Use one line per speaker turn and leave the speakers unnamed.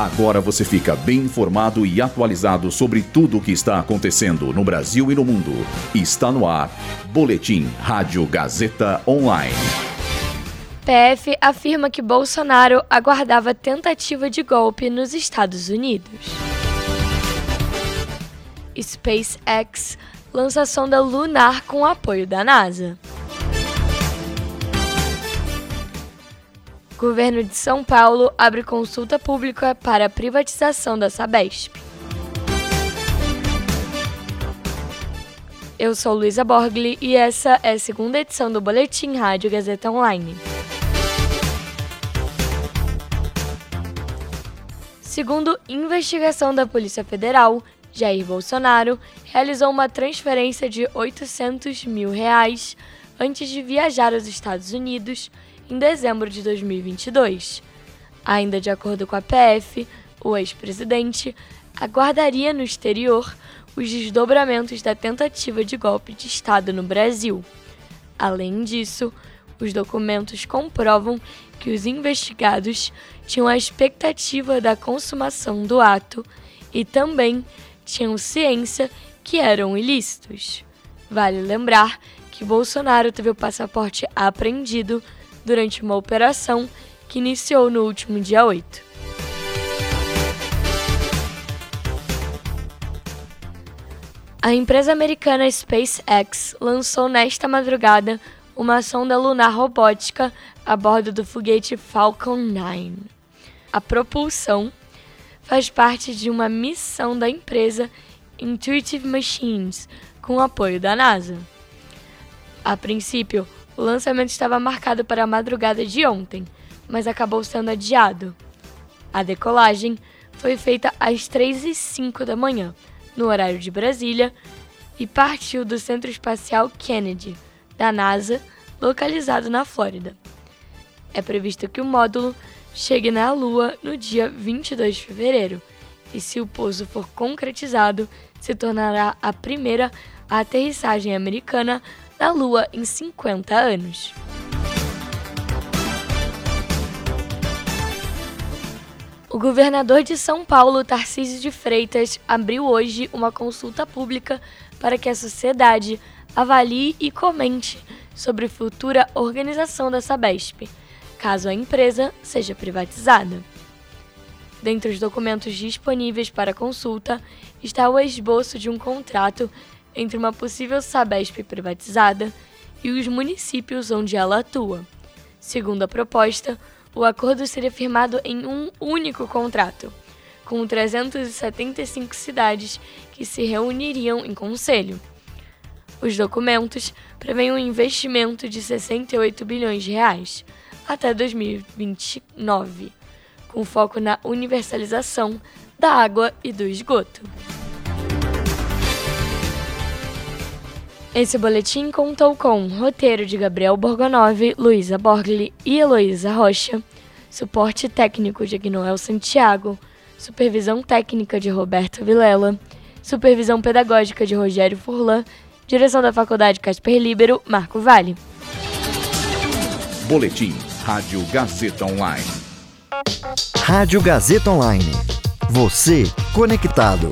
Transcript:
Agora você fica bem informado e atualizado sobre tudo o que está acontecendo no Brasil e no mundo. Está no ar. Boletim Rádio Gazeta Online.
PF afirma que Bolsonaro aguardava tentativa de golpe nos Estados Unidos. SpaceX lança sonda lunar com apoio da NASA. Governo de São Paulo abre consulta pública para a privatização da Sabesp. Eu sou Luísa Borgli e essa é a segunda edição do Boletim Rádio Gazeta Online. Segundo investigação da Polícia Federal, Jair Bolsonaro realizou uma transferência de 800 mil reais antes de viajar aos Estados Unidos em dezembro de 2022. Ainda de acordo com a PF, o ex-presidente aguardaria no exterior os desdobramentos da tentativa de golpe de Estado no Brasil. Além disso, os documentos comprovam que os investigados tinham a expectativa da consumação do ato e também tinham ciência que eram ilícitos. Vale lembrar que Bolsonaro teve o passaporte apreendido durante uma operação que iniciou no último dia 8. A empresa americana SpaceX lançou nesta madrugada uma sonda lunar robótica a bordo do foguete Falcon 9. A propulsão faz parte de uma missão da empresa Intuitive Machines, com apoio da NASA. A princípio, o lançamento estava marcado para a madrugada de ontem, mas acabou sendo adiado. A decolagem foi feita às 3 e 05 da manhã, no horário de Brasília, e partiu do Centro Espacial Kennedy, da NASA, localizado na Flórida. É previsto que o módulo chegue na Lua no dia 22 de fevereiro, e se o pouso for concretizado, se tornará a primeira aterrissagem americana na Lua em 50 anos. O governador de São Paulo, Tarcísio de Freitas, abriu hoje uma consulta pública para que a sociedade avalie e comente sobre futura organização da Sabesp, caso a empresa seja privatizada. Dentre os documentos disponíveis para consulta está o esboço de um contrato entre uma possível Sabesp privatizada e os municípios onde ela atua. Segundo a proposta, o acordo seria firmado em um único contrato, com 375 cidades que se reuniriam em conselho. Os documentos prevêem um investimento de 68 bilhões de reais até 2029, com foco na universalização da água e do esgoto. Esse boletim contou com roteiro de Gabriel Borgonov, Luísa Borgli e Heloísa Rocha, suporte técnico de Agnoel Santiago, supervisão técnica de Roberto Vilela, supervisão pedagógica de Rogério Furlan, direção da Faculdade Casper Libero, Marco Vale.
Boletim Rádio Gazeta Online.
Rádio Gazeta Online. Você conectado.